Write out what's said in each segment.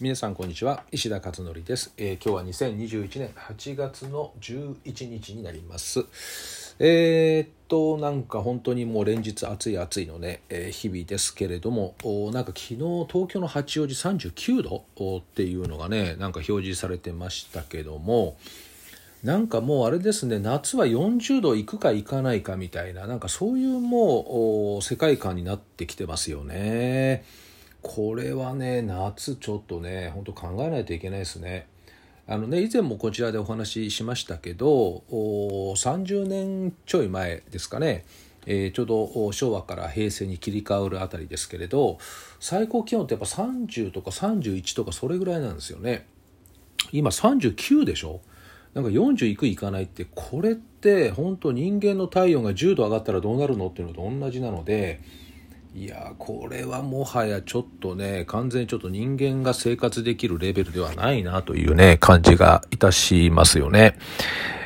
皆さんこんにちは。石田勝則です、えー今日は2021年8月の11日になります。えーっとなんか本当にもう連日暑い暑いのね、えー日々ですけれどもおなんか昨日東京の八王子39度おっていうのがねなんか表示されてましたけどもなんかもうあれですね夏は40度いくかいかないかみたいななんかそういうもう世界観になってきてますよね。これはね夏ちょっとね本当考えないといけないですね。あのね以前もこちらでお話ししましたけど30年ちょい前ですかね、えーちょうど昭和から平成に切り替わるあたりですけれど最高気温ってやっぱ30とか31とかそれぐらいなんですよね。今39でしょ？なんか40いくいかないってこれって本当人間の体温が10度上がったらどうなるのっていうのと同じなのでいやこれはもはやちょっとね完全にちょっと人間が生活できるレベルではないなというね感じがいたしますよね。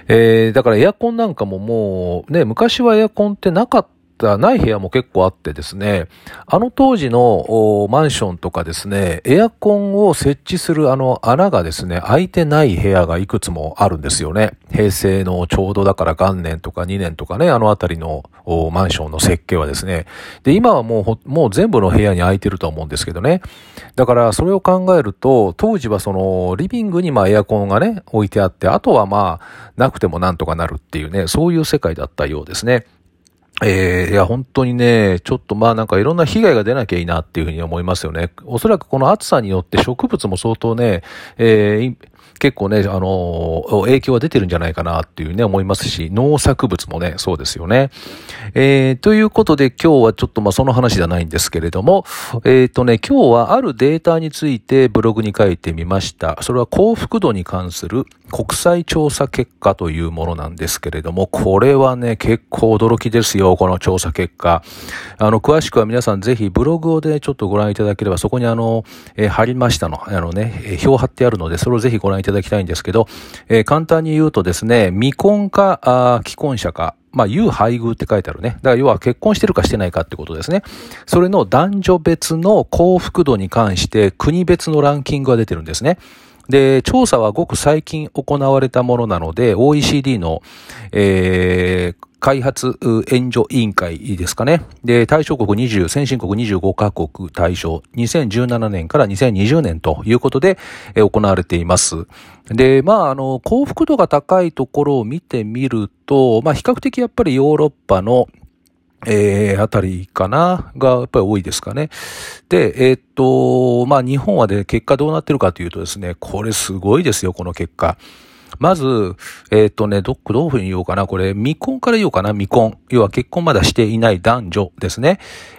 えーだからエアコンなんかももうね昔はエアコンってなかったたない部屋も結構あってですね、あの当時のマンションとかですね、エアコンを設置するあの穴がですね、開いてない部屋がいくつもあるんですよね。平成のちょうどだから元年とか2年とかね、あのあたりのマンションの設計はですね。で、今はもう、もう全部の部屋に空いてると思うんですけどね。だからそれを考えると、当時はそのリビングにまあエアコンがね、置いてあって、あとはまあ、なくてもなんとかなるっていうね、そういう世界だったようですね。えーいや、本当にね、ちょっとまあなんかいろんな被害が出なきゃいいなっていうふうに思いますよね。おそらくこの暑さによって植物も相当ね、えー結構ね、あのー影響は出てるんじゃないかなっていうね、思いますし、農作物もね、そうですよね。えーということで今日はちょっとまあその話じゃないんですけれども、えっ、とね、今日はあるデータについてブログに書いてみました。それは幸福度に関する国際調査結果というものなんですけれども、これはね、結構驚きですよ、この調査結果。あの、詳しくは皆さんぜひブログをでちょっとご覧いただければ、そこにあの、えー貼りましたの、あのね、表貼ってあるので、それをぜひご覧いただただきたいんですけど、えー簡単に言うとですね、未婚か、あ既婚者か、まあ、有配偶って書いてあるね。だから要は結婚してるかしてないかってことですね。それの男女別の幸福度に関して国別のランキングが出てるんですね。で、調査はごく最近行われたものなので、OECD の、えー開発援助委員会ですかね。で、対象国20、先進国25カ国対象、2017年から2020年ということで、え行われています。で、まあ、あの、幸福度が高いところを見てみると、まあ、比較的やっぱりヨーロッパのえー、あたりかなが、やっぱり多いですかね。で、えーっと、まあ、日本はで結果どうなってるかというとですね、これすごいですよ、この結果。まず、えーっとね、ど、どういうふうに言おうかな。これ、未婚から言おうかな、未婚。要は結婚まだしていない男女ですね。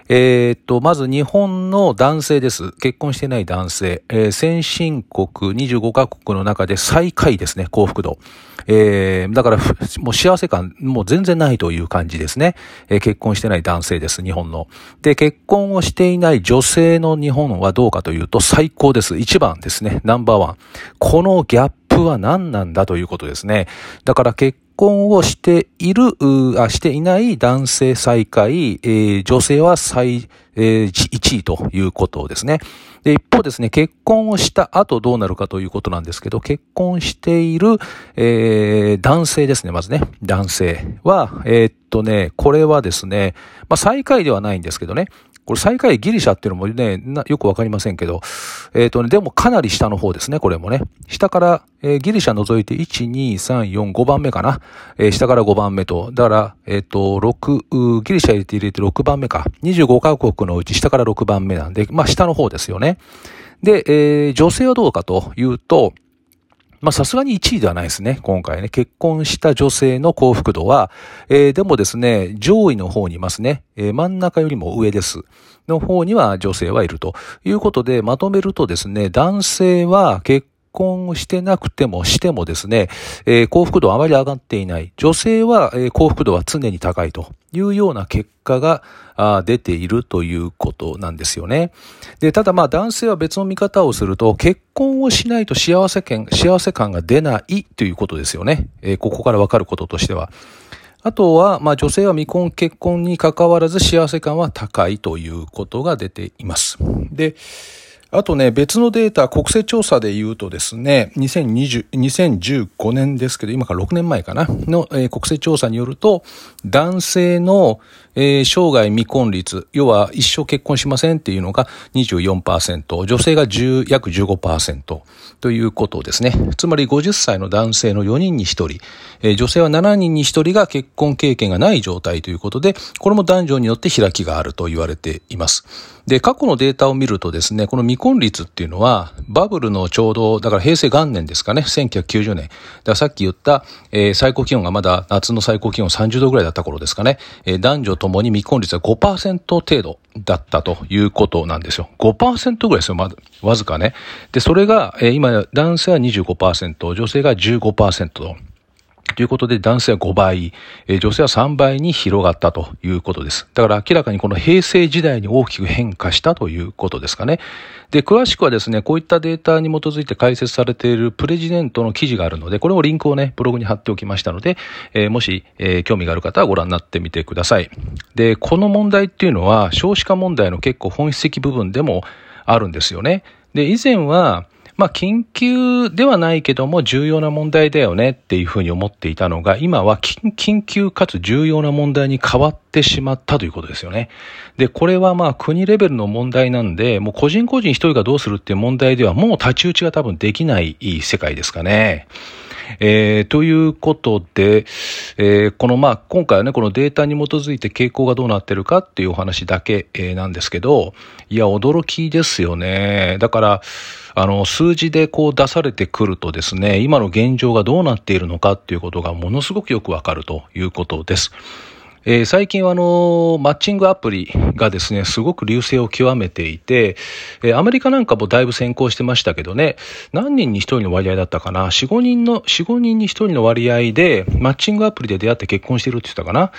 えーっと、まず日本の男性です。結婚してない男性。えー先進国25カ国の中で最下位ですね、幸福度。えーだから、もう幸せ感、もう全然ないという感じですね。えー結婚してない男性です、日本の。で、結婚をしていない女性の日本はどうかというと最高です。一番ですね、ナンバーワン。このギャップは何なんだということですね。だから結婚をしている、あ、していない男性最下位、えー女性は最、えー、1位ということですね。で、一方ですね、結婚をした後どうなるかということなんですけど、結婚している、えー男性ですね、まずね。男性は、えーっとね、これはですね、まあ、最下位ではないんですけどね、これ最下位ギリシャっていうのもね、よくわかりませんけど、えーとね、でもかなり下の方ですね、これもね。下から、えーギリシャ除いて1、2、3、4、5番目かな。えー下から5番目と、だから、えっと、6、ギリシャ入れて入れて6番目か。25カ国のうち下から6番目なんで、まあ下の方ですよね。で、えー女性はどうかというと、まあさすがに1位ではないですね、今回ね。結婚した女性の幸福度は、えーでもですね、上位の方にいますね。えー真ん中よりも上です。の方には女性はいるということで、まとめるとですね、男性は結婚してなくてもしてもですね、えー幸福度はあまり上がっていない。女性は、え幸福度は常に高いというような結果が出ているということなんですよね。で、ただまあ男性は別の見方をすると、結婚をしないと幸せ感、幸せ感が出ないということですよね。えーここからわかることとしては。あとは、まあ女性は未婚結婚に関わらず幸せ感は高いということが出ています。で、あとね、別のデータ、国勢調査で言うとですね、2020 2015年ですけど、今から6年前かな、の、えー、国勢調査によると、男性の、えー、生涯未婚率、要は一生結婚しませんっていうのが24%、女性が10約15%ということですね。つまり50歳の男性の4人に1人、えー、女性は7人に1人が結婚経験がない状態ということで、これも男女によって開きがあると言われています。で、過去のデータを見るとですね、この未婚率っていうのは、バブルのちょうど、だから平成元年ですかね、1990年。だからさっき言った、えー、最高気温がまだ夏の最高気温30度ぐらいだった頃ですかね、えー、男女ともに未婚率は5%程度だったということなんですよ。5%ぐらいですよ、まず、わずかね。で、それが、えー、今、男性は25%、女性が15%と。ということで男性は5倍、女性は3倍に広がったということです。だから明らかにこの平成時代に大きく変化したということですかね。で、詳しくはですね、こういったデータに基づいて解説されているプレジデントの記事があるので、これもリンクをね、ブログに貼っておきましたので、えー、もし、えー、興味がある方はご覧になってみてください。で、この問題っていうのは少子化問題の結構本質的部分でもあるんですよね。で、以前は、まあ、緊急ではないけども重要な問題だよねっていうふうに思っていたのが、今は緊急かつ重要な問題に変わってしまったということですよね。で、これはまあ国レベルの問題なんで、もう個人個人一人がどうするっていう問題ではもう太刀打ちが多分できない世界ですかね。えー、ということで、えー、このまあ、今回はね、このデータに基づいて傾向がどうなってるかっていうお話だけ、えー、なんですけど、いや、驚きですよね。だから、あの、数字でこう出されてくるとですね、今の現状がどうなっているのかっていうことがものすごくよくわかるということです。えー、最近はあの、マッチングアプリがですね、すごく流星を極めていて、えー、アメリカなんかもだいぶ先行してましたけどね、何人に一人の割合だったかな、4、5人の、4、5人に一人の割合で、マッチングアプリで出会って結婚してるって言ったかな？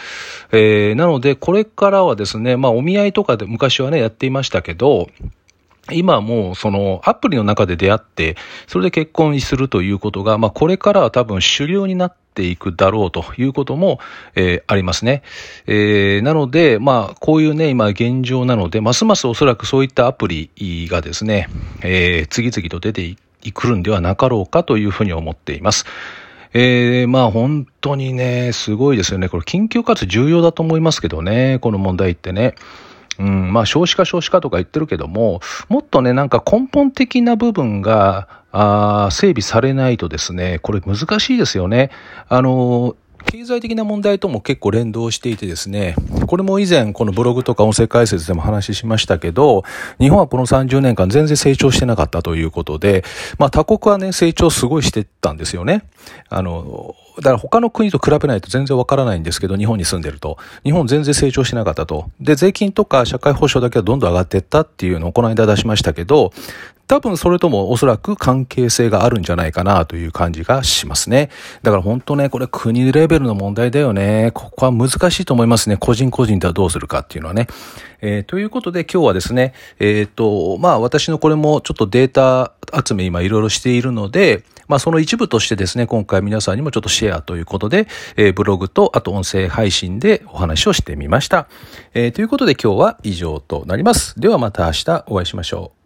えー、なので、これからはですね、まあお見合いとかで昔はね、やっていましたけど、今もうそのアプリの中で出会って、それで結婚するということが、まあこれからは多分主流になっていくだろうということも、えー、ありますね。えー、なので、まあこういうね、今現状なので、ますますおそらくそういったアプリがですね、えー、次々と出てくるんではなかろうかというふうに思っています。えー、まあ本当にね、すごいですよね。これ緊急かつ重要だと思いますけどね、この問題ってね。うん、まあ少子化少子化とか言ってるけども、もっとね、なんか根本的な部分が、あ整備されないとですね、これ難しいですよね。あの、経済的な問題とも結構連動していてですね、これも以前このブログとか音声解説でも話しましたけど、日本はこの30年間全然成長してなかったということで、まあ他国はね、成長すごいしてたんですよね。あの、だから他の国と比べないと全然わからないんですけど、日本に住んでると。日本全然成長しなかったと。で、税金とか社会保障だけはどんどん上がっていったっていうのをこの間出しましたけど、多分それともおそらく関係性があるんじゃないかなという感じがしますね。だから本当ね、これ国レベルの問題だよね。ここは難しいと思いますね。個人個人ではどうするかっていうのはね。えー、ということで今日はですね、えっ、ー、と、まあ私のこれもちょっとデータ集め今いろいろしているので、まあその一部としてですね、今回皆さんにもちょっとシェアということで、えー、ブログとあと音声配信でお話をしてみました。えー、ということで今日は以上となります。ではまた明日お会いしましょう。